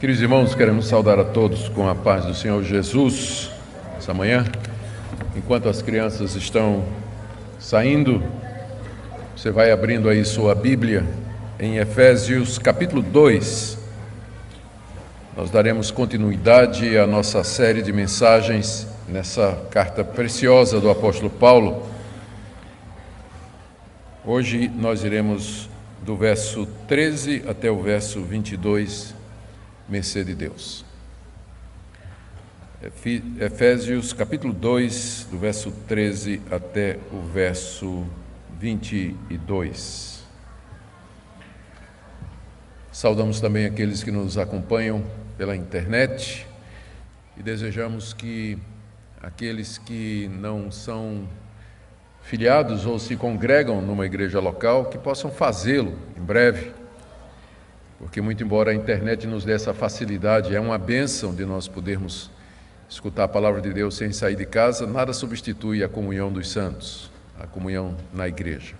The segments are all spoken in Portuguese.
Queridos irmãos, queremos saudar a todos com a paz do Senhor Jesus essa manhã. Enquanto as crianças estão saindo, você vai abrindo aí sua Bíblia em Efésios capítulo 2. Nós daremos continuidade à nossa série de mensagens nessa carta preciosa do apóstolo Paulo. Hoje nós iremos do verso 13 até o verso 22 mercê de Deus. Efésios capítulo 2, do verso 13 até o verso 22. Saudamos também aqueles que nos acompanham pela internet e desejamos que aqueles que não são filiados ou se congregam numa igreja local que possam fazê-lo em breve porque, muito embora a internet nos dê essa facilidade, é uma bênção de nós podermos escutar a palavra de Deus sem sair de casa, nada substitui a comunhão dos santos, a comunhão na igreja.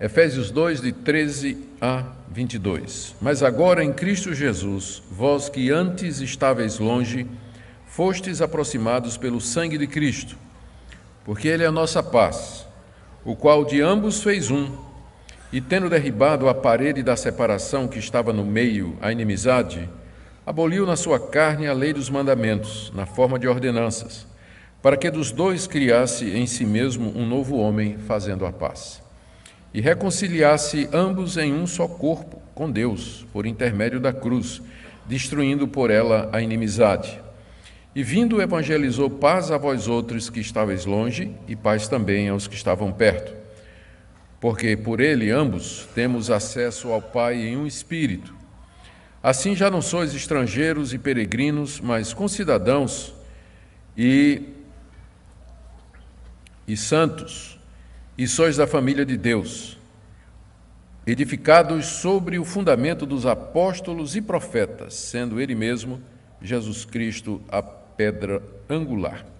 Efésios 2, de 13 a 22. Mas agora em Cristo Jesus, vós que antes estáveis longe, fostes aproximados pelo sangue de Cristo, porque Ele é a nossa paz, o qual de ambos fez um e tendo derribado a parede da separação que estava no meio, a inimizade, aboliu na sua carne a lei dos mandamentos, na forma de ordenanças, para que dos dois criasse em si mesmo um novo homem, fazendo a paz. E reconciliasse ambos em um só corpo com Deus, por intermédio da cruz, destruindo por ela a inimizade. E vindo evangelizou paz a vós outros que estáveis longe, e paz também aos que estavam perto porque por ele ambos temos acesso ao Pai em um espírito. Assim já não sois estrangeiros e peregrinos, mas concidadãos e, e santos, e sois da família de Deus, edificados sobre o fundamento dos apóstolos e profetas, sendo Ele mesmo, Jesus Cristo, a pedra angular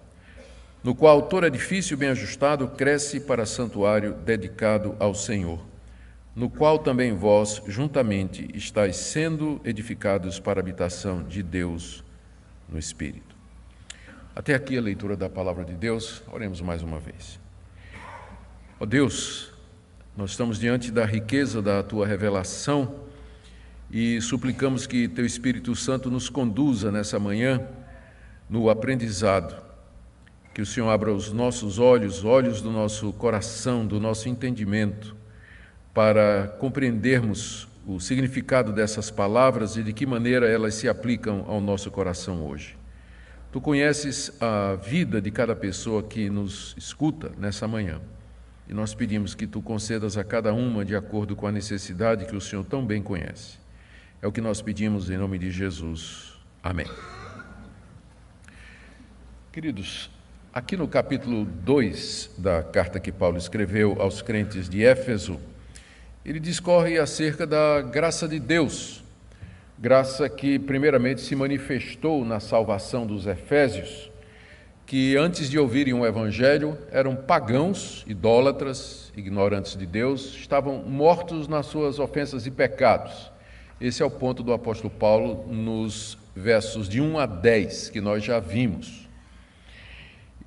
no qual todo edifício bem ajustado cresce para santuário dedicado ao Senhor, no qual também vós, juntamente, estáis sendo edificados para a habitação de Deus no Espírito. Até aqui a leitura da palavra de Deus, oremos mais uma vez. Ó oh Deus, nós estamos diante da riqueza da tua revelação e suplicamos que teu Espírito Santo nos conduza nessa manhã no aprendizado que o Senhor abra os nossos olhos, olhos do nosso coração, do nosso entendimento, para compreendermos o significado dessas palavras e de que maneira elas se aplicam ao nosso coração hoje. Tu conheces a vida de cada pessoa que nos escuta nessa manhã. E nós pedimos que tu concedas a cada uma de acordo com a necessidade que o Senhor tão bem conhece. É o que nós pedimos em nome de Jesus. Amém. Queridos, Aqui no capítulo 2 da carta que Paulo escreveu aos crentes de Éfeso, ele discorre acerca da graça de Deus, graça que primeiramente se manifestou na salvação dos Efésios, que antes de ouvirem o Evangelho eram pagãos, idólatras, ignorantes de Deus, estavam mortos nas suas ofensas e pecados. Esse é o ponto do apóstolo Paulo nos versos de 1 a 10 que nós já vimos.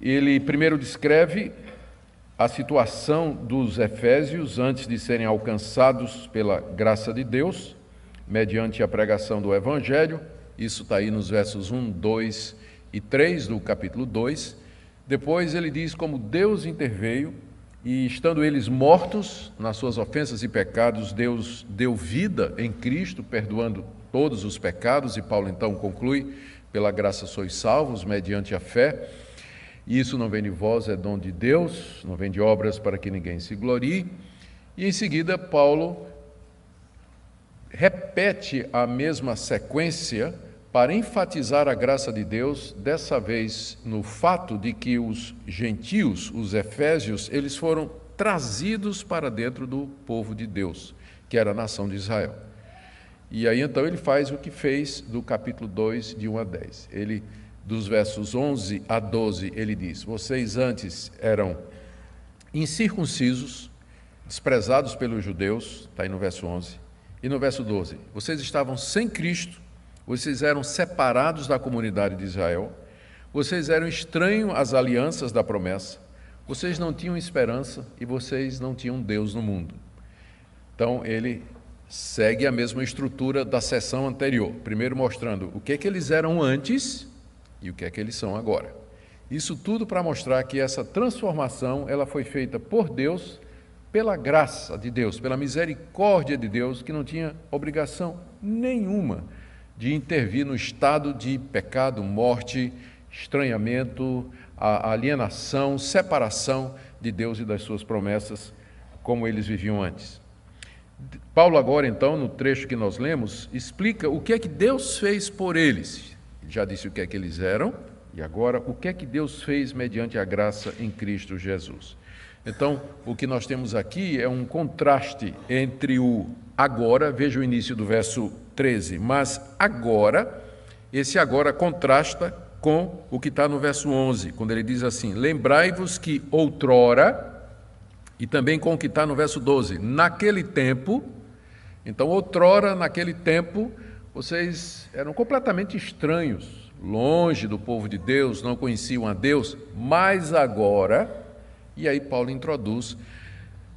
Ele primeiro descreve a situação dos efésios antes de serem alcançados pela graça de Deus, mediante a pregação do Evangelho. Isso está aí nos versos 1, 2 e 3 do capítulo 2. Depois ele diz como Deus interveio e, estando eles mortos nas suas ofensas e pecados, Deus deu vida em Cristo, perdoando todos os pecados. E Paulo então conclui: pela graça sois salvos, mediante a fé. Isso não vem de vós, é dom de Deus, não vem de obras para que ninguém se glorie. E em seguida, Paulo repete a mesma sequência para enfatizar a graça de Deus, dessa vez no fato de que os gentios, os efésios, eles foram trazidos para dentro do povo de Deus, que era a nação de Israel. E aí então ele faz o que fez do capítulo 2, de 1 a 10. Ele dos versos 11 a 12, ele diz: Vocês antes eram incircuncisos, desprezados pelos judeus, está aí no verso 11, E no verso 12: Vocês estavam sem Cristo, vocês eram separados da comunidade de Israel, vocês eram estranhos às alianças da promessa, vocês não tinham esperança e vocês não tinham Deus no mundo. Então ele segue a mesma estrutura da sessão anterior, primeiro mostrando o que que eles eram antes e o que é que eles são agora. Isso tudo para mostrar que essa transformação ela foi feita por Deus, pela graça de Deus, pela misericórdia de Deus, que não tinha obrigação nenhuma de intervir no estado de pecado, morte, estranhamento, alienação, separação de Deus e das suas promessas, como eles viviam antes. Paulo, agora, então, no trecho que nós lemos, explica o que é que Deus fez por eles. Já disse o que é que eles eram, e agora o que é que Deus fez mediante a graça em Cristo Jesus. Então, o que nós temos aqui é um contraste entre o agora, veja o início do verso 13, mas agora, esse agora contrasta com o que está no verso 11, quando ele diz assim: Lembrai-vos que outrora, e também com o que está no verso 12, naquele tempo, então, outrora, naquele tempo, vocês eram completamente estranhos, longe do povo de Deus, não conheciam a Deus, mas agora, e aí Paulo introduz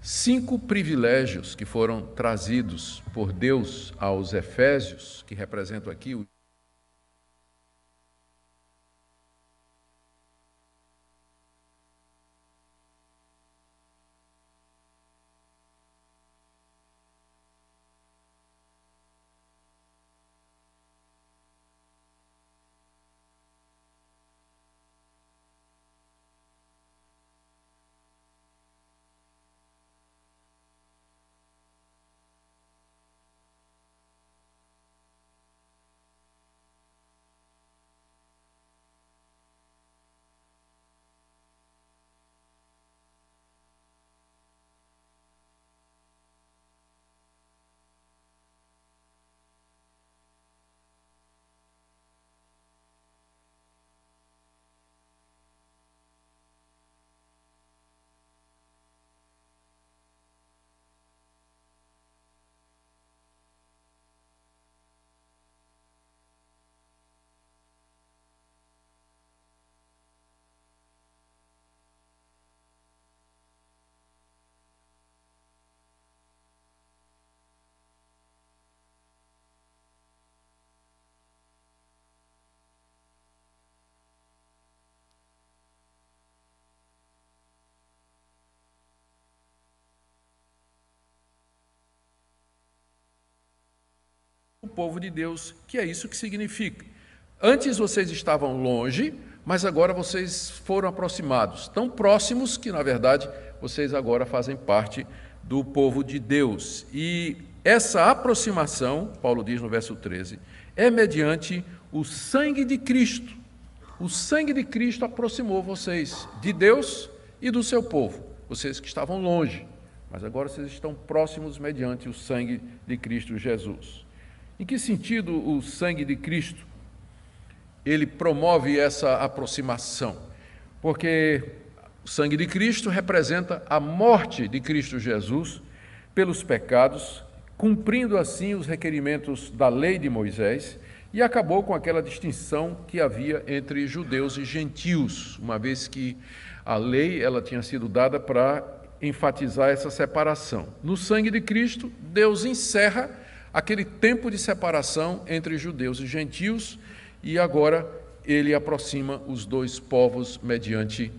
cinco privilégios que foram trazidos por Deus aos Efésios, que representam aqui o povo de Deus, que é isso que significa. Antes vocês estavam longe, mas agora vocês foram aproximados, tão próximos que, na verdade, vocês agora fazem parte do povo de Deus. E essa aproximação, Paulo diz no verso 13, é mediante o sangue de Cristo. O sangue de Cristo aproximou vocês de Deus e do seu povo, vocês que estavam longe, mas agora vocês estão próximos mediante o sangue de Cristo Jesus. Em que sentido o sangue de Cristo ele promove essa aproximação? Porque o sangue de Cristo representa a morte de Cristo Jesus pelos pecados, cumprindo assim os requerimentos da lei de Moisés e acabou com aquela distinção que havia entre judeus e gentios, uma vez que a lei ela tinha sido dada para enfatizar essa separação. No sangue de Cristo, Deus encerra aquele tempo de separação entre judeus e gentios, e agora ele aproxima os dois povos mediante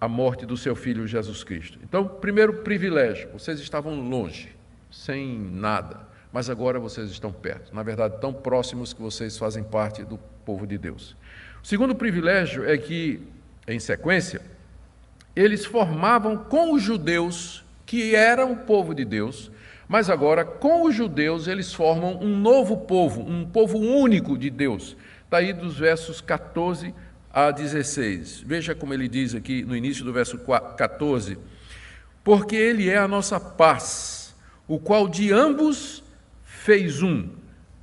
a morte do seu filho Jesus Cristo. Então, primeiro privilégio, vocês estavam longe, sem nada, mas agora vocês estão perto, na verdade, tão próximos que vocês fazem parte do povo de Deus. O segundo privilégio é que, em sequência, eles formavam com os judeus, que eram o povo de Deus, mas agora, com os judeus, eles formam um novo povo, um povo único de Deus. Está aí dos versos 14 a 16. Veja como ele diz aqui no início do verso 14: Porque ele é a nossa paz, o qual de ambos fez um.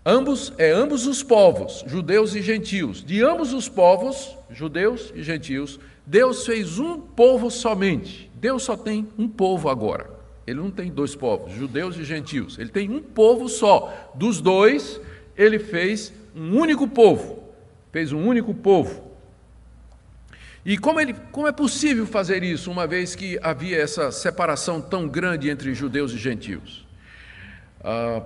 Ambos é ambos os povos, judeus e gentios. De ambos os povos, judeus e gentios, Deus fez um povo somente. Deus só tem um povo agora. Ele não tem dois povos, judeus e gentios. Ele tem um povo só. Dos dois, ele fez um único povo. Fez um único povo. E como, ele, como é possível fazer isso, uma vez que havia essa separação tão grande entre judeus e gentios? Ah,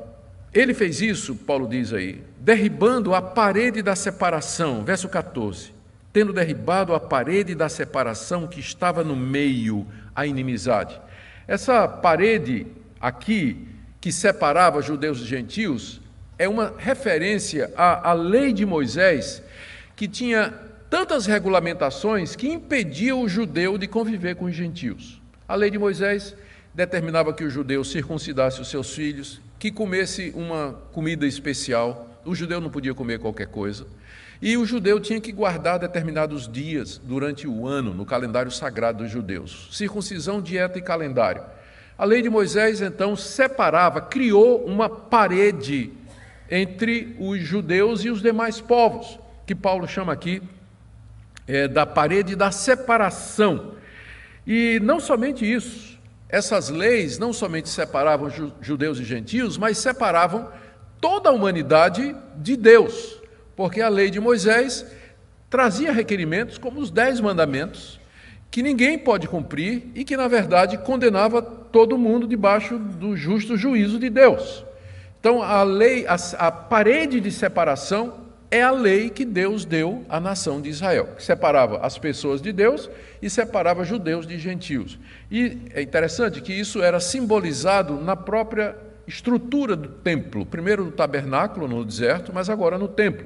ele fez isso, Paulo diz aí, derribando a parede da separação, verso 14. Tendo derribado a parede da separação que estava no meio, a inimizade. Essa parede aqui, que separava judeus e gentios, é uma referência à, à lei de Moisés, que tinha tantas regulamentações que impediam o judeu de conviver com os gentios. A lei de Moisés determinava que o judeu circuncidasse os seus filhos, que comesse uma comida especial. O judeu não podia comer qualquer coisa. E o judeu tinha que guardar determinados dias durante o ano no calendário sagrado dos judeus. Circuncisão, dieta e calendário. A lei de Moisés, então, separava, criou uma parede entre os judeus e os demais povos, que Paulo chama aqui é, da parede da separação. E não somente isso, essas leis não somente separavam judeus e gentios, mas separavam toda a humanidade de Deus, porque a lei de Moisés trazia requerimentos como os dez mandamentos, que ninguém pode cumprir e que, na verdade, condenava todo mundo debaixo do justo juízo de Deus. Então, a lei, a, a parede de separação é a lei que Deus deu à nação de Israel, que separava as pessoas de Deus e separava judeus de gentios. E é interessante que isso era simbolizado na própria estrutura do templo, primeiro no tabernáculo no deserto, mas agora no templo.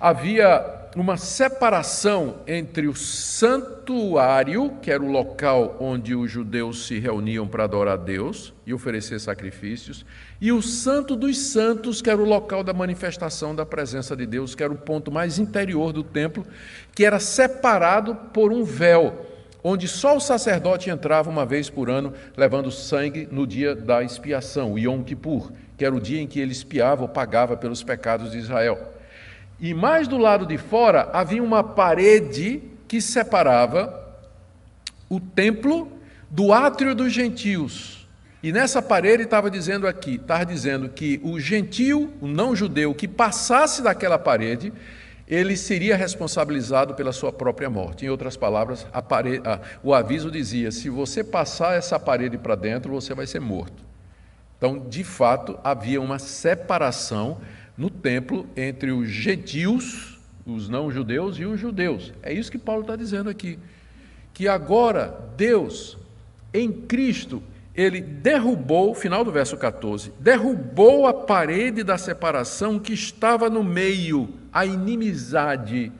Havia uma separação entre o santuário, que era o local onde os judeus se reuniam para adorar a Deus e oferecer sacrifícios, e o Santo dos Santos, que era o local da manifestação da presença de Deus, que era o ponto mais interior do templo, que era separado por um véu, onde só o sacerdote entrava uma vez por ano, levando sangue no dia da expiação, o Yom Kippur, que era o dia em que ele expiava ou pagava pelos pecados de Israel. E mais do lado de fora havia uma parede que separava o templo do átrio dos gentios. E nessa parede estava dizendo aqui, estava dizendo que o gentio, o não judeu, que passasse daquela parede, ele seria responsabilizado pela sua própria morte. Em outras palavras, parede, a, o aviso dizia: se você passar essa parede para dentro, você vai ser morto. Então, de fato, havia uma separação no templo entre os gentios, os não-judeus e os judeus. É isso que Paulo está dizendo aqui. Que agora Deus, em Cristo, ele derrubou, final do verso 14, derrubou a parede da separação que estava no meio, a inimizade.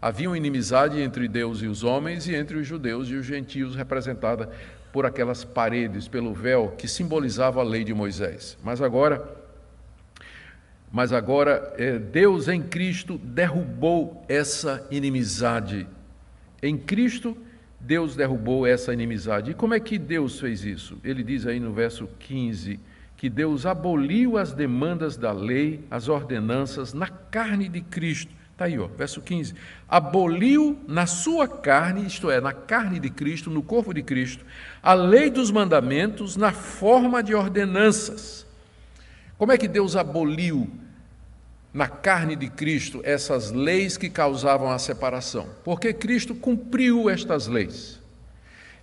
Havia uma inimizade entre Deus e os homens e entre os judeus e os gentios, representada por aquelas paredes, pelo véu que simbolizava a lei de Moisés. Mas agora mas agora é, Deus em Cristo derrubou essa inimizade. Em Cristo, Deus derrubou essa inimizade. E como é que Deus fez isso? Ele diz aí no verso 15 que Deus aboliu as demandas da lei, as ordenanças na carne de Cristo. Está aí, ó, verso 15. Aboliu na sua carne, isto é, na carne de Cristo, no corpo de Cristo, a lei dos mandamentos na forma de ordenanças. Como é que Deus aboliu na carne de Cristo essas leis que causavam a separação, porque Cristo cumpriu estas leis.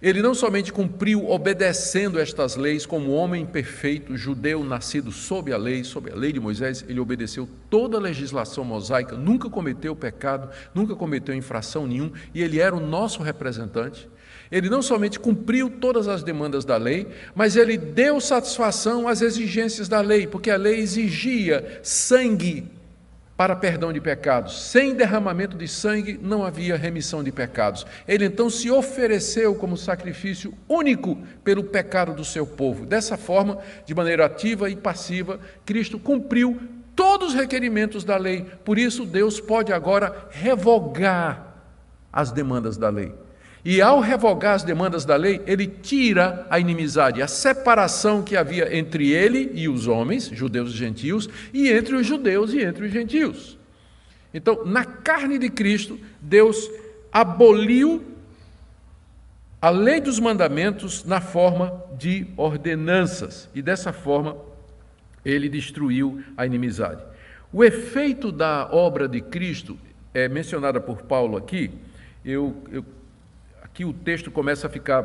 Ele não somente cumpriu obedecendo estas leis como homem perfeito, judeu nascido sob a lei, sob a lei de Moisés, ele obedeceu toda a legislação mosaica, nunca cometeu pecado, nunca cometeu infração nenhum, e ele era o nosso representante. Ele não somente cumpriu todas as demandas da lei, mas ele deu satisfação às exigências da lei, porque a lei exigia sangue para perdão de pecados. Sem derramamento de sangue não havia remissão de pecados. Ele então se ofereceu como sacrifício único pelo pecado do seu povo. Dessa forma, de maneira ativa e passiva, Cristo cumpriu todos os requerimentos da lei. Por isso, Deus pode agora revogar as demandas da lei. E ao revogar as demandas da lei, ele tira a inimizade, a separação que havia entre ele e os homens, judeus e gentios, e entre os judeus e entre os gentios. Então, na carne de Cristo, Deus aboliu a lei dos mandamentos na forma de ordenanças, e dessa forma ele destruiu a inimizade. O efeito da obra de Cristo é mencionada por Paulo aqui. Eu, eu, aqui o texto começa a ficar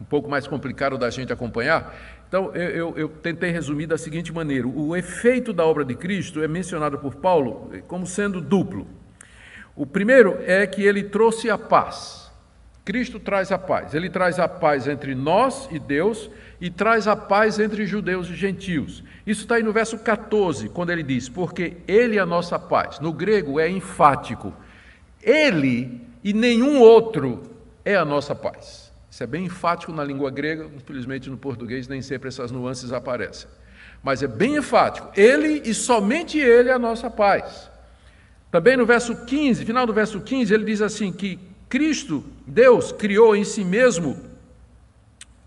um pouco mais complicado da gente acompanhar. Então, eu, eu, eu tentei resumir da seguinte maneira: o efeito da obra de Cristo é mencionado por Paulo como sendo duplo. O primeiro é que ele trouxe a paz. Cristo traz a paz. Ele traz a paz entre nós e Deus e traz a paz entre judeus e gentios. Isso está aí no verso 14, quando ele diz: Porque Ele é a nossa paz. No grego é enfático. Ele e nenhum outro é a nossa paz. Isso é bem enfático na língua grega, infelizmente no português nem sempre essas nuances aparecem. Mas é bem enfático. Ele e somente Ele é a nossa paz. Também no verso 15, final do verso 15, ele diz assim: que Cristo, Deus, criou em si mesmo,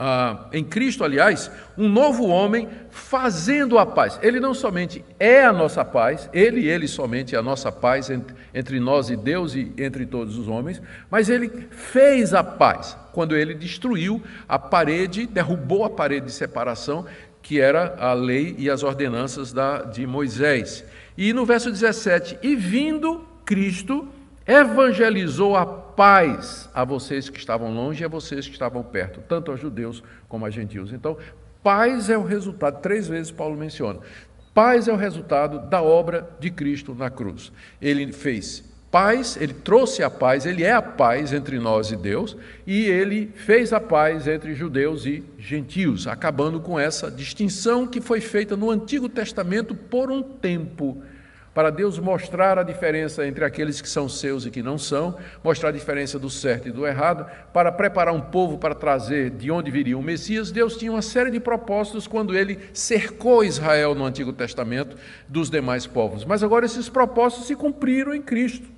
ah, em Cristo, aliás, um novo homem fazendo a paz. Ele não somente é a nossa paz, ele ele somente é a nossa paz entre, entre nós e Deus e entre todos os homens, mas ele fez a paz quando ele destruiu a parede, derrubou a parede de separação que era a lei e as ordenanças da, de Moisés. E no verso 17, e vindo Cristo, evangelizou a paz a vocês que estavam longe e a vocês que estavam perto, tanto a judeus como a gentios. Então, paz é o resultado, três vezes Paulo menciona. Paz é o resultado da obra de Cristo na cruz. Ele fez paz, ele trouxe a paz, ele é a paz entre nós e Deus, e ele fez a paz entre judeus e gentios, acabando com essa distinção que foi feita no Antigo Testamento por um tempo para Deus mostrar a diferença entre aqueles que são seus e que não são, mostrar a diferença do certo e do errado, para preparar um povo para trazer de onde viria o Messias, Deus tinha uma série de propósitos quando ele cercou Israel no Antigo Testamento dos demais povos. Mas agora esses propósitos se cumpriram em Cristo,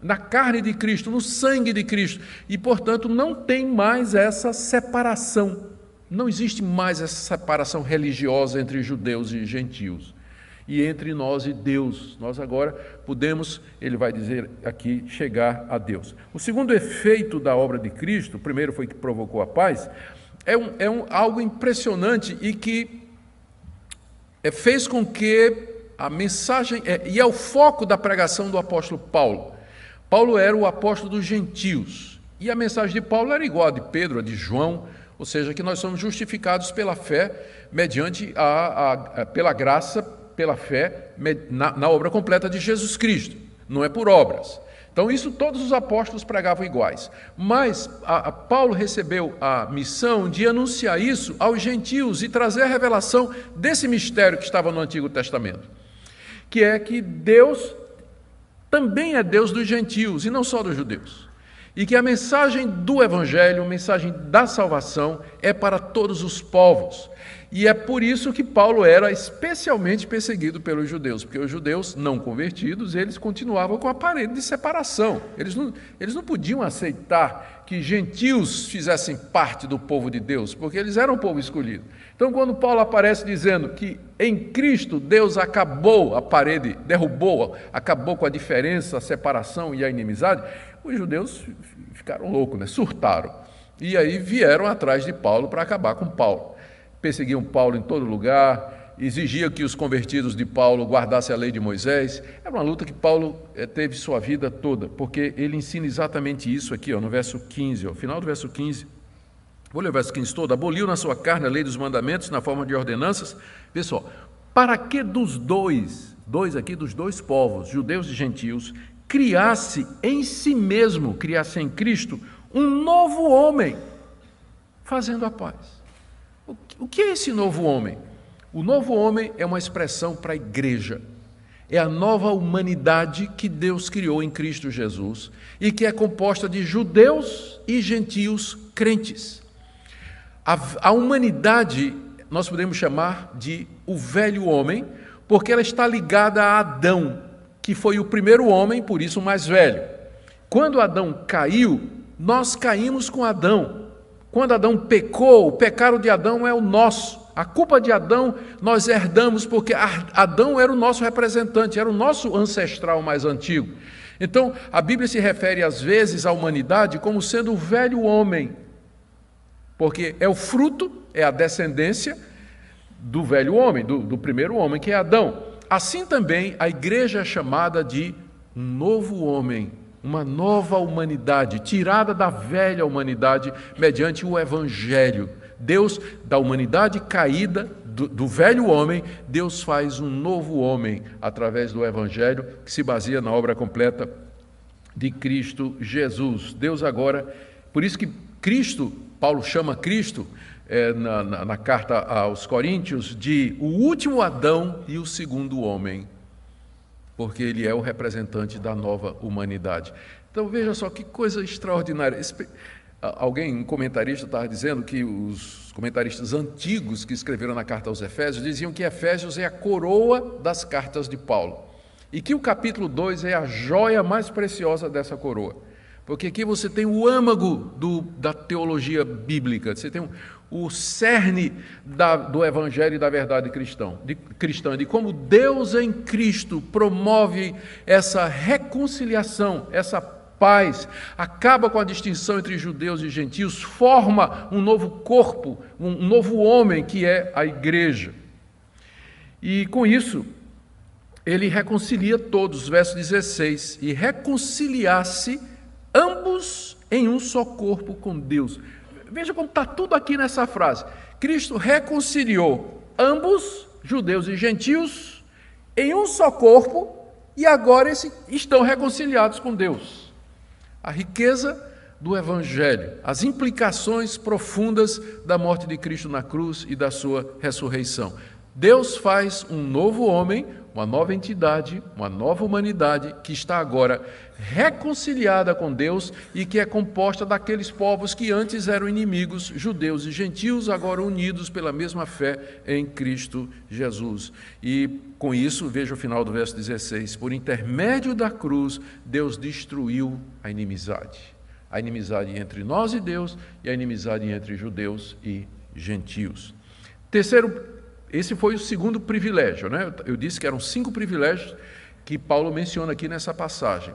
na carne de Cristo, no sangue de Cristo, e portanto não tem mais essa separação. Não existe mais essa separação religiosa entre judeus e gentios e entre nós e Deus. Nós agora podemos, ele vai dizer aqui, chegar a Deus. O segundo efeito da obra de Cristo, o primeiro foi que provocou a paz, é, um, é um, algo impressionante e que é, fez com que a mensagem, é, e é o foco da pregação do apóstolo Paulo. Paulo era o apóstolo dos gentios, e a mensagem de Paulo era igual a de Pedro, a de João, ou seja, que nós somos justificados pela fé, mediante a, a, a pela graça pela fé na, na obra completa de Jesus Cristo, não é por obras. Então, isso todos os apóstolos pregavam iguais. Mas a, a Paulo recebeu a missão de anunciar isso aos gentios e trazer a revelação desse mistério que estava no Antigo Testamento, que é que Deus também é Deus dos gentios e não só dos judeus. E que a mensagem do Evangelho, a mensagem da salvação, é para todos os povos. E é por isso que Paulo era especialmente perseguido pelos judeus, porque os judeus não convertidos, eles continuavam com a parede de separação. Eles não, eles não podiam aceitar que gentios fizessem parte do povo de Deus, porque eles eram o povo escolhido. Então, quando Paulo aparece dizendo que em Cristo Deus acabou a parede, derrubou, acabou com a diferença, a separação e a inimizade, os judeus ficaram loucos, né? surtaram. E aí vieram atrás de Paulo para acabar com Paulo perseguiam Paulo em todo lugar, exigia que os convertidos de Paulo guardassem a lei de Moisés. Era uma luta que Paulo eh, teve sua vida toda, porque ele ensina exatamente isso aqui, ó, no verso 15, ó, final do verso 15. Vou ler o verso 15 todo. Aboliu na sua carne a lei dos mandamentos na forma de ordenanças. Só, para que dos dois, dois aqui, dos dois povos, judeus e gentios, criasse em si mesmo, criasse em Cristo, um novo homem, fazendo a paz o que é esse novo homem? O novo homem é uma expressão para a igreja. É a nova humanidade que Deus criou em Cristo Jesus e que é composta de judeus e gentios crentes. A, a humanidade nós podemos chamar de o velho homem, porque ela está ligada a Adão, que foi o primeiro homem, por isso o mais velho. Quando Adão caiu, nós caímos com Adão. Quando Adão pecou, o pecado de Adão é o nosso. A culpa de Adão nós herdamos porque Adão era o nosso representante, era o nosso ancestral mais antigo. Então, a Bíblia se refere às vezes à humanidade como sendo o velho homem, porque é o fruto, é a descendência do velho homem, do, do primeiro homem, que é Adão. Assim também a igreja é chamada de um novo homem, uma nova humanidade, tirada da velha humanidade mediante o evangelho. Deus, da humanidade caída, do, do, velho homem, Deus faz um novo homem através do Evangelho, que se baseia na obra completa de Cristo Jesus. Deus agora, por isso que Cristo, Paulo chama Cristo é, na, na, na carta aos Coríntios de o último Adão e o segundo homem, porque ele é o representante da nova humanidade. Então veja só que coisa extraordinária. Alguém, um comentarista, estava dizendo que os comentaristas antigos que escreveram na carta aos Efésios diziam que Efésios é a coroa das cartas de Paulo e que o capítulo 2 é a joia mais preciosa dessa coroa. Porque aqui você tem o âmago do, da teologia bíblica, você tem o, cerne da, do evangelho e da verdade cristão, de, cristã, de como Deus em Cristo promove essa reconciliação, essa paz, acaba com a distinção entre judeus e gentios, forma um novo corpo, um novo homem que é a igreja. E com isso, ele reconcilia todos, verso 16, e reconciliasse ambos em um só corpo com Deus. Veja como está tudo aqui nessa frase. Cristo reconciliou ambos, judeus e gentios, em um só corpo, e agora estão reconciliados com Deus a riqueza do Evangelho, as implicações profundas da morte de Cristo na cruz e da sua ressurreição. Deus faz um novo homem, uma nova entidade, uma nova humanidade que está agora reconciliada com Deus e que é composta daqueles povos que antes eram inimigos, judeus e gentios, agora unidos pela mesma fé em Cristo Jesus. E com isso, veja o final do verso 16: por intermédio da cruz, Deus destruiu a inimizade. A inimizade entre nós e Deus e a inimizade entre judeus e gentios. Terceiro, esse foi o segundo privilégio, né? Eu disse que eram cinco privilégios que Paulo menciona aqui nessa passagem.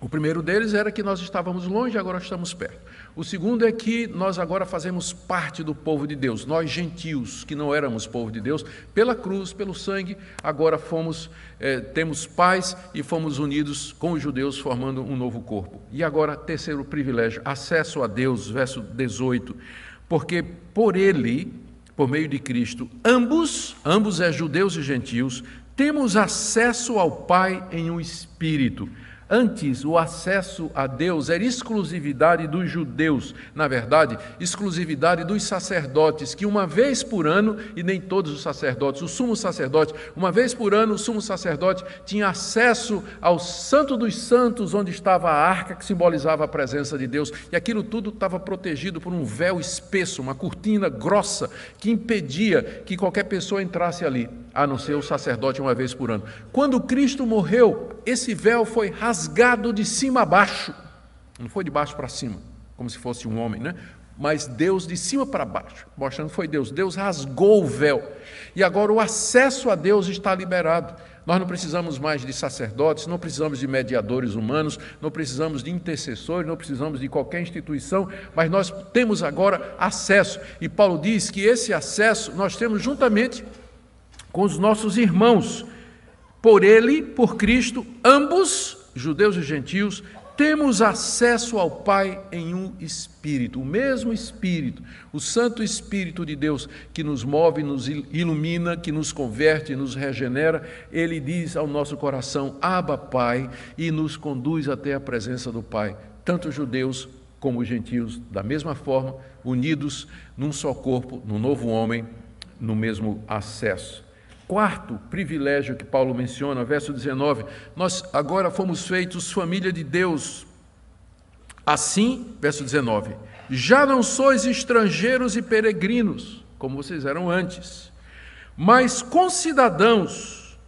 O primeiro deles era que nós estávamos longe, agora estamos perto. O segundo é que nós agora fazemos parte do povo de Deus. Nós, gentios, que não éramos povo de Deus, pela cruz, pelo sangue, agora fomos, eh, temos paz e fomos unidos com os judeus, formando um novo corpo. E agora, terceiro privilégio, acesso a Deus, verso 18. Porque por ele, por meio de Cristo, ambos, ambos é judeus e gentios, temos acesso ao Pai em um espírito. Antes, o acesso a Deus era exclusividade dos judeus, na verdade, exclusividade dos sacerdotes, que uma vez por ano, e nem todos os sacerdotes, o sumo sacerdote, uma vez por ano, o sumo sacerdote tinha acesso ao Santo dos Santos, onde estava a arca que simbolizava a presença de Deus, e aquilo tudo estava protegido por um véu espesso, uma cortina grossa, que impedia que qualquer pessoa entrasse ali, a não ser o sacerdote uma vez por ano. Quando Cristo morreu, esse véu foi rasgado de cima a baixo. Não foi de baixo para cima, como se fosse um homem, né? Mas Deus de cima para baixo, mostrando que foi Deus. Deus rasgou o véu. E agora o acesso a Deus está liberado. Nós não precisamos mais de sacerdotes, não precisamos de mediadores humanos, não precisamos de intercessores, não precisamos de qualquer instituição, mas nós temos agora acesso. E Paulo diz que esse acesso nós temos juntamente com os nossos irmãos. Por ele, por Cristo, ambos, judeus e gentios, temos acesso ao Pai em um Espírito, o mesmo Espírito, o Santo Espírito de Deus que nos move, nos ilumina, que nos converte, nos regenera, ele diz ao nosso coração: Abba, Pai, e nos conduz até a presença do Pai, tanto judeus como gentios, da mesma forma, unidos num só corpo, num novo homem, no mesmo acesso. Quarto privilégio que Paulo menciona, verso 19: Nós agora fomos feitos família de Deus. Assim, verso 19: Já não sois estrangeiros e peregrinos, como vocês eram antes, mas concidadãos,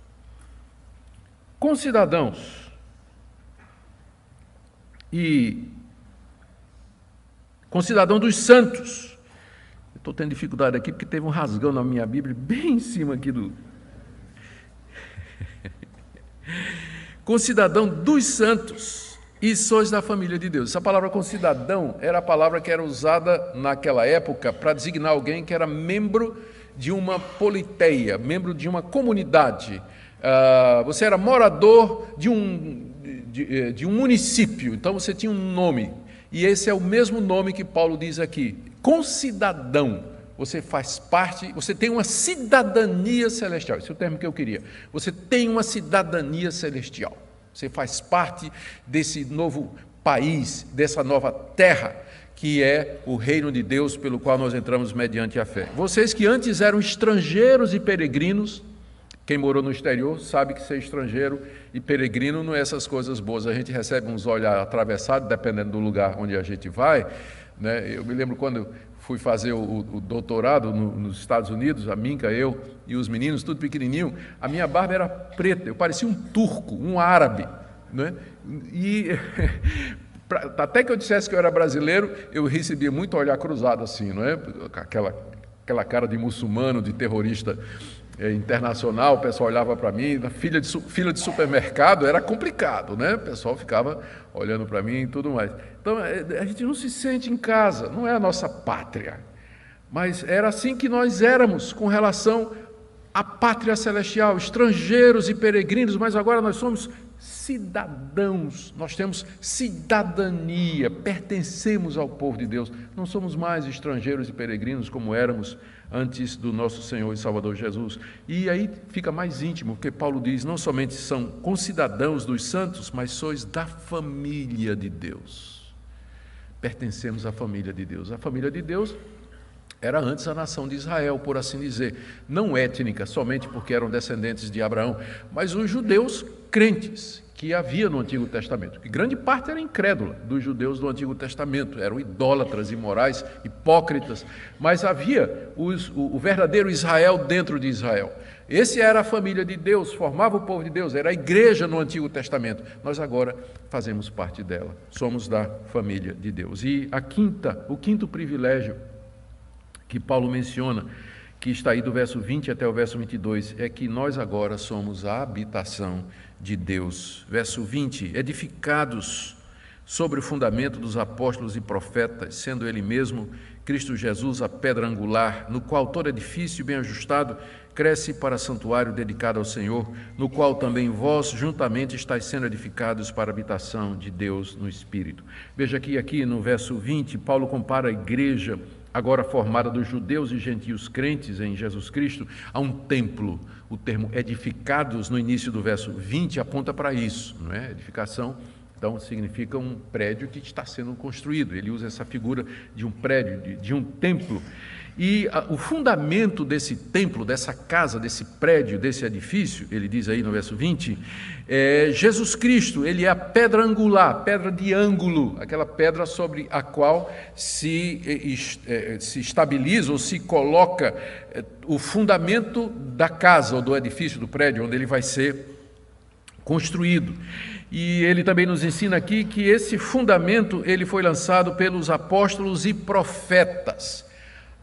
concidadãos, e concidadão dos santos. Estou tendo dificuldade aqui porque teve um rasgão na minha Bíblia, bem em cima aqui do, com cidadão dos santos, e sois da família de Deus. Essa palavra concidadão era a palavra que era usada naquela época para designar alguém que era membro de uma politeia, membro de uma comunidade. Uh, você era morador de um, de, eh, de um município, então você tinha um nome. E esse é o mesmo nome que Paulo diz aqui: concidadão. Você faz parte, você tem uma cidadania celestial. Esse é o termo que eu queria. Você tem uma cidadania celestial. Você faz parte desse novo país, dessa nova terra, que é o reino de Deus pelo qual nós entramos mediante a fé. Vocês que antes eram estrangeiros e peregrinos, quem morou no exterior sabe que ser estrangeiro e peregrino não é essas coisas boas. A gente recebe uns olhos atravessados, dependendo do lugar onde a gente vai. Né? Eu me lembro quando fui fazer o, o doutorado no, nos Estados Unidos, a Minca, eu e os meninos, tudo pequenininho, a minha barba era preta, eu parecia um turco, um árabe. Né? E até que eu dissesse que eu era brasileiro, eu recebia muito olhar cruzado assim, não é? Aquela, aquela cara de muçulmano, de terrorista internacional, o pessoal olhava para mim, na fila de, fila de supermercado era complicado, né? O pessoal ficava olhando para mim e tudo mais. Então, é, a gente não se sente em casa, não é a nossa pátria. Mas era assim que nós éramos com relação à pátria celestial, estrangeiros e peregrinos, mas agora nós somos cidadãos, nós temos cidadania, pertencemos ao povo de Deus, não somos mais estrangeiros e peregrinos como éramos antes do nosso Senhor e Salvador Jesus. E aí fica mais íntimo, porque Paulo diz: não somente são concidadãos dos santos, mas sois da família de Deus. Pertencemos à família de Deus. A família de Deus era antes a nação de Israel, por assim dizer, não étnica, somente porque eram descendentes de Abraão, mas os judeus crentes, que havia no Antigo Testamento, que grande parte era incrédula dos judeus do Antigo Testamento, eram idólatras, imorais, hipócritas, mas havia os, o, o, verdadeiro Israel dentro de Israel. Esse era a família de Deus, formava o povo de Deus, era a igreja no Antigo Testamento. Nós agora fazemos parte dela, somos da família de Deus. E a quinta, o quinto privilégio que Paulo menciona, que está aí do verso 20 até o verso 22, é que nós agora somos a habitação de Deus. Verso 20: Edificados sobre o fundamento dos apóstolos e profetas, sendo Ele mesmo, Cristo Jesus, a pedra angular, no qual todo edifício bem ajustado cresce para santuário dedicado ao Senhor, no qual também vós juntamente estáis sendo edificados para a habitação de Deus no Espírito. Veja que aqui no verso 20, Paulo compara a igreja agora formada dos judeus e gentios crentes em Jesus Cristo, a um templo. O termo edificados no início do verso 20 aponta para isso, não é? Edificação, então, significa um prédio que está sendo construído. Ele usa essa figura de um prédio, de, de um templo. E a, o fundamento desse templo, dessa casa, desse prédio, desse edifício, ele diz aí no verso 20, é Jesus Cristo, ele é a pedra angular, pedra de ângulo, aquela pedra sobre a qual se, é, se estabiliza ou se coloca é, o fundamento da casa ou do edifício, do prédio, onde ele vai ser construído. E ele também nos ensina aqui que esse fundamento ele foi lançado pelos apóstolos e profetas.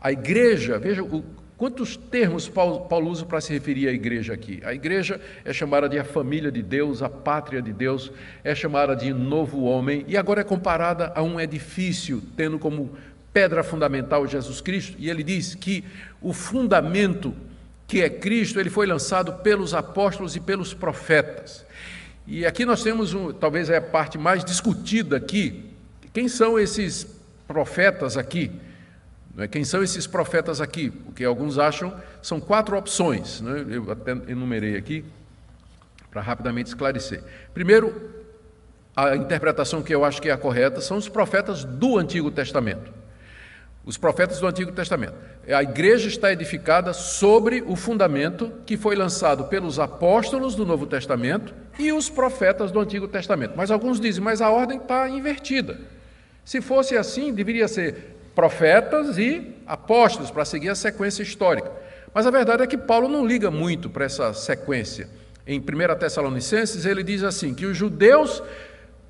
A igreja, veja o, quantos termos Paulo, Paulo usa para se referir à igreja aqui. A igreja é chamada de a família de Deus, a pátria de Deus, é chamada de novo homem e agora é comparada a um edifício, tendo como pedra fundamental Jesus Cristo. E ele diz que o fundamento que é Cristo, ele foi lançado pelos apóstolos e pelos profetas. E aqui nós temos, um, talvez é a parte mais discutida aqui. Quem são esses profetas aqui? É? Quem são esses profetas aqui? Porque alguns acham são quatro opções, né? eu até enumerei aqui para rapidamente esclarecer. Primeiro, a interpretação que eu acho que é a correta são os profetas do Antigo Testamento. Os profetas do Antigo Testamento. A igreja está edificada sobre o fundamento que foi lançado pelos apóstolos do Novo Testamento e os profetas do Antigo Testamento. Mas alguns dizem, mas a ordem está invertida. Se fosse assim, deveria ser profetas e apóstolos, para seguir a sequência histórica. Mas a verdade é que Paulo não liga muito para essa sequência. Em 1 Tessalonicenses, ele diz assim: que os judeus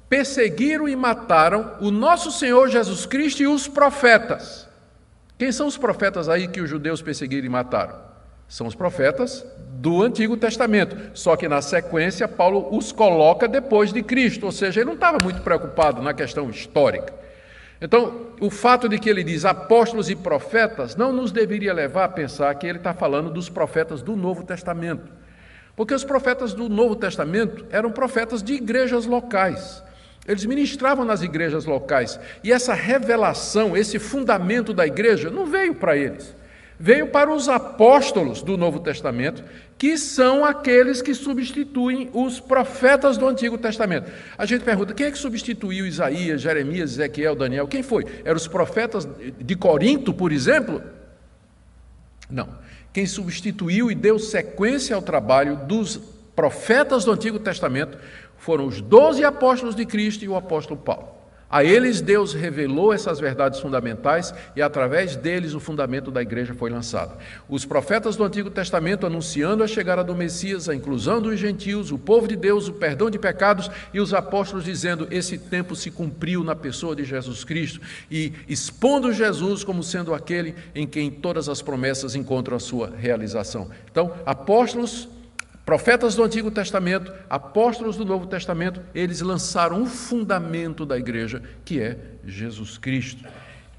perseguiram e mataram o nosso Senhor Jesus Cristo e os profetas. Quem são os profetas aí que os judeus perseguiram e mataram? São os profetas do Antigo Testamento. Só que na sequência, Paulo os coloca depois de Cristo, ou seja, ele não estava muito preocupado na questão histórica. Então, o fato de que ele diz apóstolos e profetas não nos deveria levar a pensar que ele está falando dos profetas do Novo Testamento. Porque os profetas do Novo Testamento eram profetas de igrejas locais. Eles ministravam nas igrejas locais. E essa revelação, esse fundamento da igreja, não veio para eles. Veio para os apóstolos do Novo Testamento, que são aqueles que substituem os profetas do Antigo Testamento. A gente pergunta: quem é que substituiu Isaías, Jeremias, Ezequiel, Daniel? Quem foi? Eram os profetas de Corinto, por exemplo? Não. Quem substituiu e deu sequência ao trabalho dos profetas do Antigo Testamento foram os doze apóstolos de Cristo e o apóstolo Paulo. A eles Deus revelou essas verdades fundamentais e através deles o fundamento da igreja foi lançado. Os profetas do Antigo Testamento anunciando a chegada do Messias, a inclusão dos gentios, o povo de Deus, o perdão de pecados e os apóstolos dizendo: esse tempo se cumpriu na pessoa de Jesus Cristo e expondo Jesus como sendo aquele em quem todas as promessas encontram a sua realização. Então, apóstolos Profetas do Antigo Testamento, apóstolos do Novo Testamento, eles lançaram um fundamento da igreja, que é Jesus Cristo.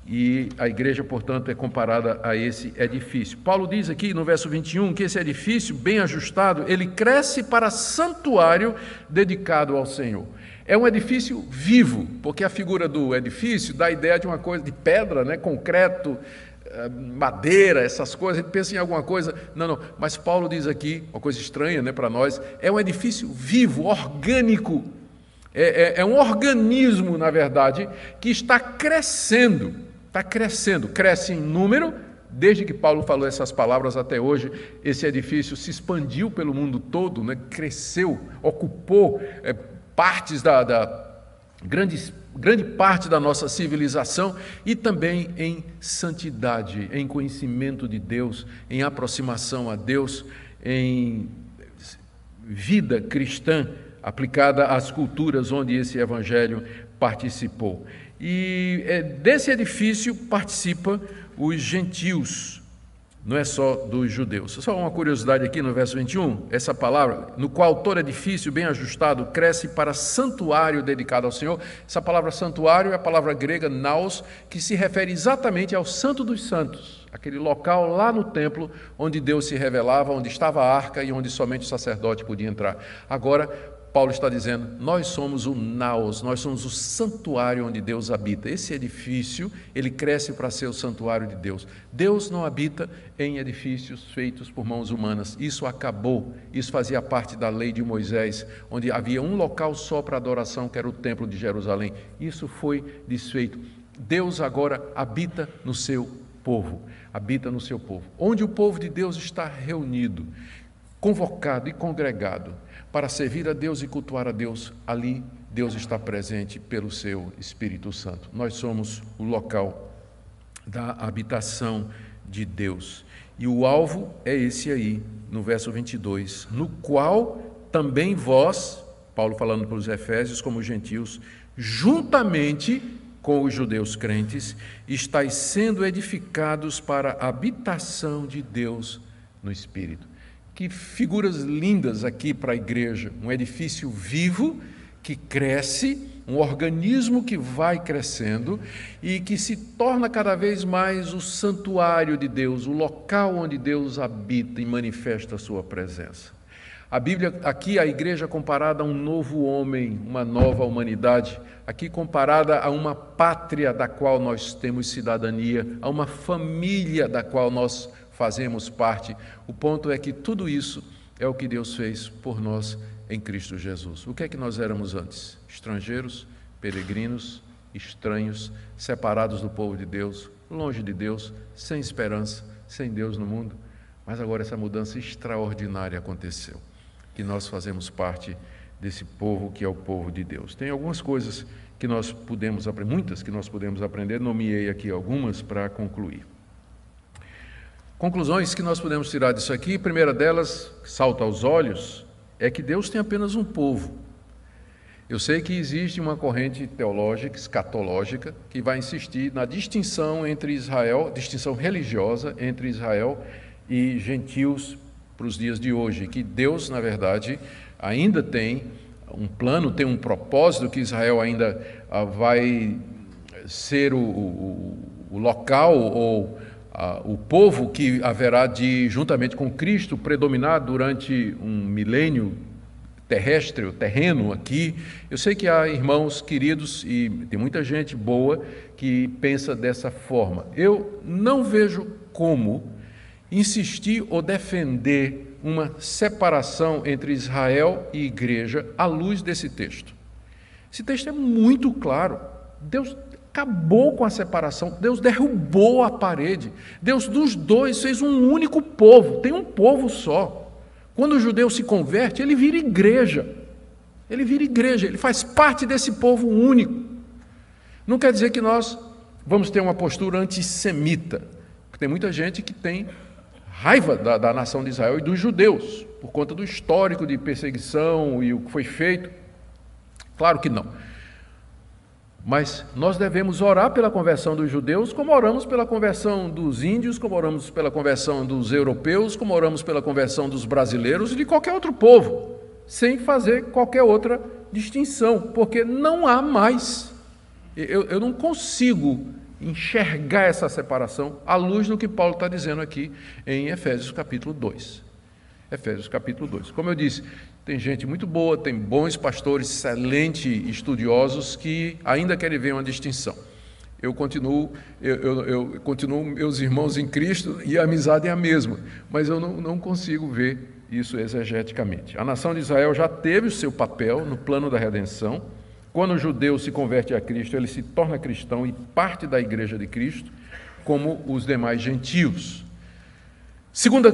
E a igreja, portanto, é comparada a esse edifício. Paulo diz aqui no verso 21 que esse edifício, bem ajustado, ele cresce para santuário dedicado ao Senhor. É um edifício vivo, porque a figura do edifício dá a ideia de uma coisa de pedra, né, concreto, madeira, essas coisas, a gente pensa em alguma coisa. Não, não. Mas Paulo diz aqui, uma coisa estranha né, para nós: é um edifício vivo, orgânico. É, é, é um organismo, na verdade, que está crescendo. Está crescendo. Cresce em número. Desde que Paulo falou essas palavras até hoje, esse edifício se expandiu pelo mundo todo, né, cresceu, ocupou é, partes da, da grande, grande parte da nossa civilização e também em santidade, em conhecimento de Deus, em aproximação a Deus, em vida cristã aplicada às culturas onde esse evangelho participou. E é, desse edifício participa os gentios, não é só dos judeus. Só uma curiosidade aqui no verso 21, essa palavra, no qual todo edifício bem ajustado cresce para santuário dedicado ao Senhor. Essa palavra santuário é a palavra grega naos, que se refere exatamente ao Santo dos Santos, aquele local lá no templo onde Deus se revelava, onde estava a arca e onde somente o sacerdote podia entrar. Agora, Paulo está dizendo: nós somos o naos, nós somos o santuário onde Deus habita. Esse edifício, ele cresce para ser o santuário de Deus. Deus não habita em edifícios feitos por mãos humanas. Isso acabou. Isso fazia parte da lei de Moisés, onde havia um local só para adoração, que era o templo de Jerusalém. Isso foi desfeito. Deus agora habita no seu povo, habita no seu povo. Onde o povo de Deus está reunido, convocado e congregado para servir a Deus e cultuar a Deus, ali Deus está presente pelo seu Espírito Santo. Nós somos o local da habitação de Deus. E o alvo é esse aí, no verso 22, no qual também vós, Paulo falando para os Efésios como gentios, juntamente com os judeus crentes, estáis sendo edificados para a habitação de Deus no Espírito. Que figuras lindas aqui para a igreja. Um edifício vivo que cresce, um organismo que vai crescendo e que se torna cada vez mais o santuário de Deus, o local onde Deus habita e manifesta a sua presença. A Bíblia, aqui a igreja comparada a um novo homem, uma nova humanidade, aqui comparada a uma pátria da qual nós temos cidadania, a uma família da qual nós fazemos parte. O ponto é que tudo isso é o que Deus fez por nós em Cristo Jesus. O que é que nós éramos antes? Estrangeiros, peregrinos, estranhos, separados do povo de Deus, longe de Deus, sem esperança, sem Deus no mundo. Mas agora essa mudança extraordinária aconteceu, que nós fazemos parte desse povo que é o povo de Deus. Tem algumas coisas que nós podemos aprender, muitas que nós podemos aprender, nomeei aqui algumas para concluir. Conclusões que nós podemos tirar disso aqui, a primeira delas, que salta aos olhos, é que Deus tem apenas um povo. Eu sei que existe uma corrente teológica, escatológica, que vai insistir na distinção entre Israel, distinção religiosa entre Israel e gentios para os dias de hoje. Que Deus, na verdade, ainda tem um plano, tem um propósito, que Israel ainda ah, vai ser o, o, o local ou ah, o povo que haverá de, juntamente com Cristo, predominar durante um milênio terrestre, o terreno aqui. Eu sei que há irmãos queridos e tem muita gente boa que pensa dessa forma. Eu não vejo como insistir ou defender uma separação entre Israel e igreja à luz desse texto. Esse texto é muito claro. Deus acabou com a separação, Deus derrubou a parede. Deus dos dois fez um único povo, tem um povo só. Quando o judeu se converte, ele vira igreja. Ele vira igreja, ele faz parte desse povo único. Não quer dizer que nós vamos ter uma postura antissemita, porque tem muita gente que tem raiva da, da nação de Israel e dos judeus, por conta do histórico de perseguição e o que foi feito. Claro que não. Mas nós devemos orar pela conversão dos judeus, como oramos pela conversão dos índios, como oramos pela conversão dos europeus, como oramos pela conversão dos brasileiros e de qualquer outro povo, sem fazer qualquer outra distinção, porque não há mais. Eu, eu não consigo enxergar essa separação à luz do que Paulo está dizendo aqui em Efésios capítulo 2. Efésios capítulo 2. Como eu disse, tem gente muito boa, tem bons pastores, excelentes estudiosos que ainda querem ver uma distinção. Eu continuo, eu, eu, eu, continuo meus irmãos em Cristo e a amizade é a mesma, mas eu não, não consigo ver isso exegeticamente. A nação de Israel já teve o seu papel no plano da redenção, quando o judeu se converte a Cristo, ele se torna cristão e parte da igreja de Cristo, como os demais gentios. Segunda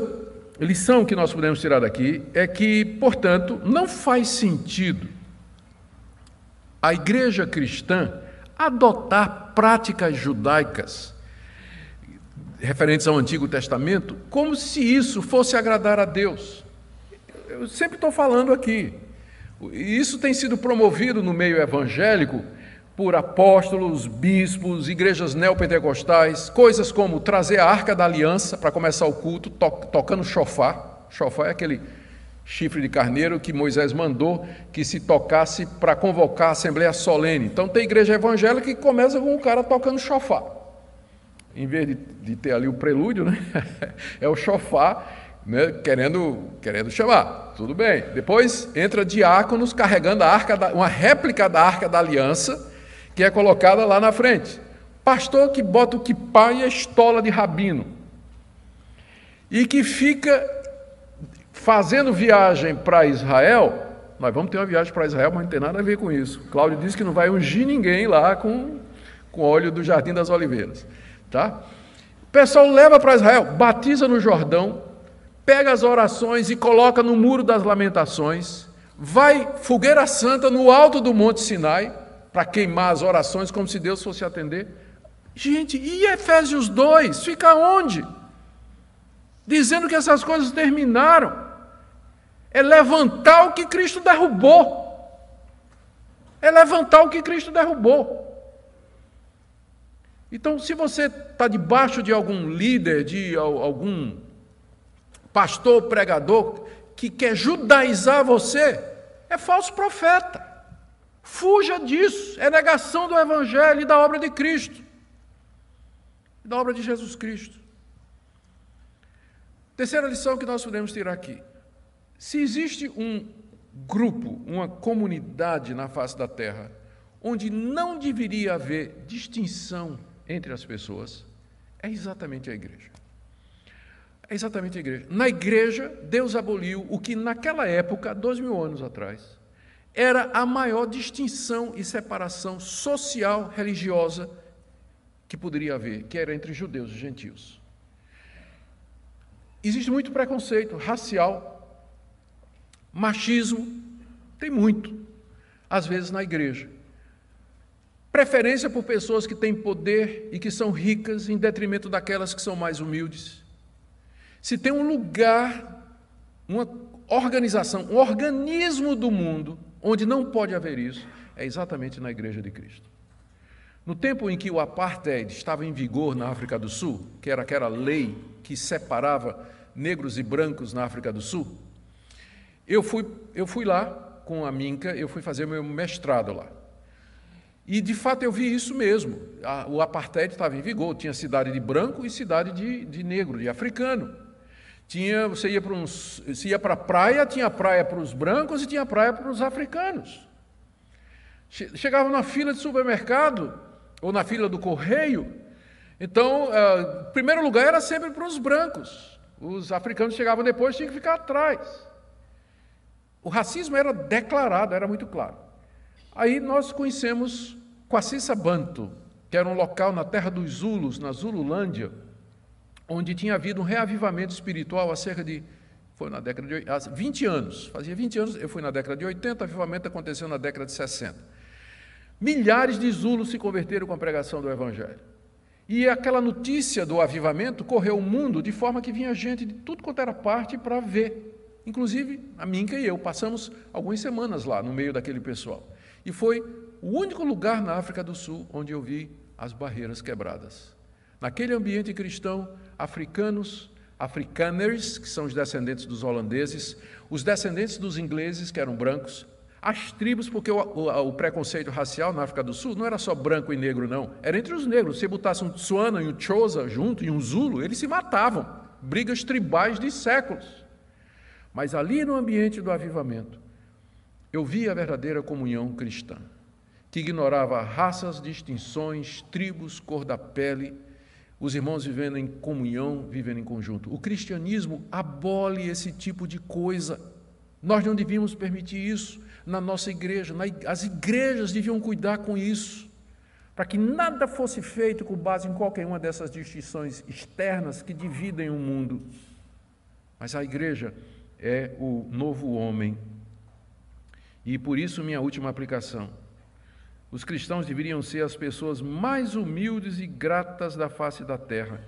lição que nós podemos tirar daqui é que, portanto, não faz sentido a igreja cristã adotar práticas judaicas referentes ao Antigo Testamento como se isso fosse agradar a Deus. Eu sempre estou falando aqui, isso tem sido promovido no meio evangélico por apóstolos, bispos, igrejas neopentecostais, coisas como trazer a arca da aliança para começar o culto, to tocando chofar. Chofar é aquele chifre de carneiro que Moisés mandou que se tocasse para convocar a assembleia solene. Então tem igreja evangélica que começa com um cara tocando chofar. Em vez de, de ter ali o prelúdio, né? é o chofar né, querendo, querendo chamar. Tudo bem. Depois entra diáconos carregando a arca da, uma réplica da arca da aliança, que é colocada lá na frente. Pastor que bota o quipá e a estola de rabino. E que fica fazendo viagem para Israel. Nós vamos ter uma viagem para Israel, mas não tem nada a ver com isso. Cláudio disse que não vai ungir ninguém lá com, com óleo do Jardim das Oliveiras. Tá? O pessoal leva para Israel, batiza no Jordão, pega as orações e coloca no muro das lamentações, vai fogueira santa no alto do Monte Sinai para queimar as orações como se Deus fosse atender. Gente, e Efésios 2 fica onde? Dizendo que essas coisas terminaram. É levantar o que Cristo derrubou. É levantar o que Cristo derrubou. Então, se você está debaixo de algum líder, de algum pastor, pregador, que quer judaizar você, é falso profeta. Fuja disso, é negação do Evangelho e da obra de Cristo, da obra de Jesus Cristo. Terceira lição que nós podemos tirar aqui: se existe um grupo, uma comunidade na face da terra, onde não deveria haver distinção entre as pessoas, é exatamente a igreja. É exatamente a igreja. Na igreja, Deus aboliu o que naquela época, dois mil anos atrás, era a maior distinção e separação social, religiosa que poderia haver, que era entre judeus e gentios. Existe muito preconceito racial, machismo, tem muito, às vezes na igreja. Preferência por pessoas que têm poder e que são ricas em detrimento daquelas que são mais humildes. Se tem um lugar, uma organização, um organismo do mundo onde não pode haver isso, é exatamente na Igreja de Cristo. No tempo em que o apartheid estava em vigor na África do Sul, que era aquela lei que separava negros e brancos na África do Sul. Eu fui, eu fui lá com a Minca, eu fui fazer meu mestrado lá. E de fato eu vi isso mesmo. O apartheid estava em vigor, tinha cidade de branco e cidade de, de negro, de africano. Tinha, você ia para uns, ia para a praia, tinha praia para os brancos e tinha praia para os africanos. Chegava na fila de supermercado ou na fila do correio, então, uh, primeiro lugar era sempre para os brancos. Os africanos chegavam depois, tinham que ficar atrás. O racismo era declarado, era muito claro. Aí nós conhecemos Quacissa Banto, que era um local na terra dos Zulus, na Zululândia, onde tinha havido um reavivamento espiritual há cerca de foi na década de há 20 anos. Fazia 20 anos, eu fui na década de 80, o avivamento aconteceu na década de 60. Milhares de Zulus se converteram com a pregação do evangelho. E aquela notícia do avivamento correu o mundo de forma que vinha gente de tudo quanto era parte para ver. Inclusive, a Minka e eu passamos algumas semanas lá no meio daquele pessoal. E foi o único lugar na África do Sul onde eu vi as barreiras quebradas. Naquele ambiente cristão, africanos, afrikaners, que são os descendentes dos holandeses, os descendentes dos ingleses, que eram brancos, as tribos, porque o, o, o, preconceito racial na África do Sul não era só branco e negro, não. Era entre os negros. Se botasse um Tswana e um Xhosa junto e um Zulu, eles se matavam. Brigas tribais de séculos. Mas ali no ambiente do avivamento, eu vi a verdadeira comunhão cristã, que ignorava raças, distinções, tribos, cor da pele, os irmãos vivendo em comunhão, vivendo em conjunto. O cristianismo abole esse tipo de coisa. Nós não devíamos permitir isso na nossa igreja. As igrejas deviam cuidar com isso, para que nada fosse feito com base em qualquer uma dessas distinções externas que dividem o mundo. Mas a igreja é o novo homem. E por isso, minha última aplicação. Os cristãos deveriam ser as pessoas mais humildes e gratas da face da terra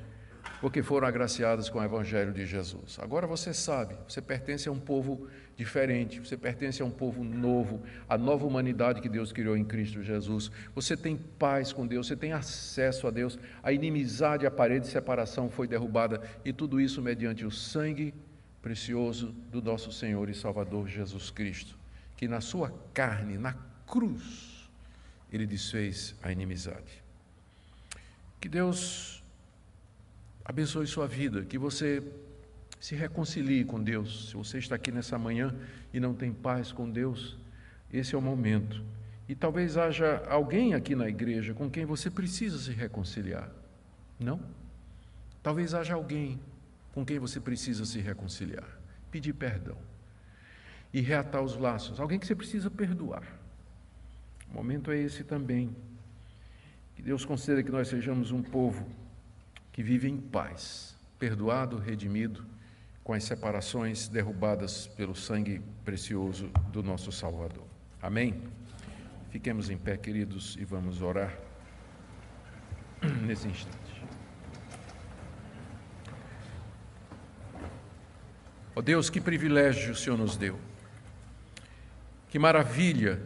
porque foram agraciadas com o Evangelho de Jesus. Agora você sabe, você pertence a um povo diferente, você pertence a um povo novo, a nova humanidade que Deus criou em Cristo Jesus. Você tem paz com Deus, você tem acesso a Deus, a inimizade, a parede de separação foi derrubada, e tudo isso mediante o sangue precioso do nosso Senhor e Salvador Jesus Cristo, que na sua carne, na cruz, ele desfez a inimizade. Que Deus abençoe sua vida, que você se reconcilie com Deus. Se você está aqui nessa manhã e não tem paz com Deus, esse é o momento. E talvez haja alguém aqui na igreja com quem você precisa se reconciliar. Não? Talvez haja alguém com quem você precisa se reconciliar, pedir perdão e reatar os laços. Alguém que você precisa perdoar. O momento é esse também. Que Deus conceda que nós sejamos um povo que vive em paz, perdoado, redimido, com as separações derrubadas pelo sangue precioso do nosso Salvador. Amém? Fiquemos em pé, queridos, e vamos orar nesse instante. Ó oh Deus, que privilégio o Senhor nos deu. Que maravilha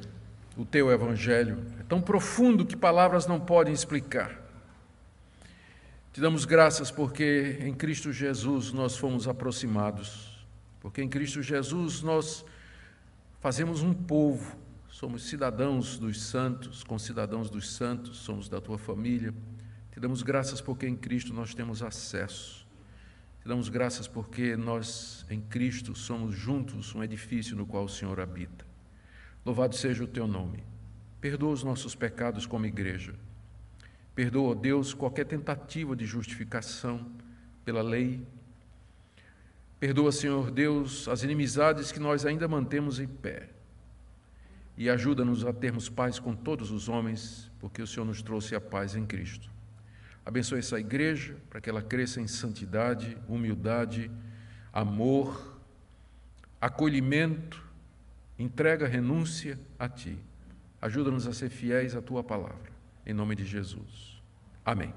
o teu evangelho. É tão profundo que palavras não podem explicar. Te damos graças porque em Cristo Jesus nós fomos aproximados, porque em Cristo Jesus nós fazemos um povo, somos cidadãos dos santos, concidadãos dos santos, somos da tua família. Te damos graças porque em Cristo nós temos acesso. Te damos graças porque nós em Cristo somos juntos um edifício no qual o Senhor habita. Louvado seja o teu nome. Perdoa os nossos pecados como igreja Perdoa, Deus, qualquer tentativa de justificação pela lei. Perdoa, Senhor Deus, as inimizades que nós ainda mantemos em pé. E ajuda-nos a termos paz com todos os homens, porque o Senhor nos trouxe a paz em Cristo. Abençoe essa igreja para que ela cresça em santidade, humildade, amor, acolhimento, entrega, renúncia a Ti. Ajuda-nos a ser fiéis à Tua palavra. Em nome de Jesus. Amém.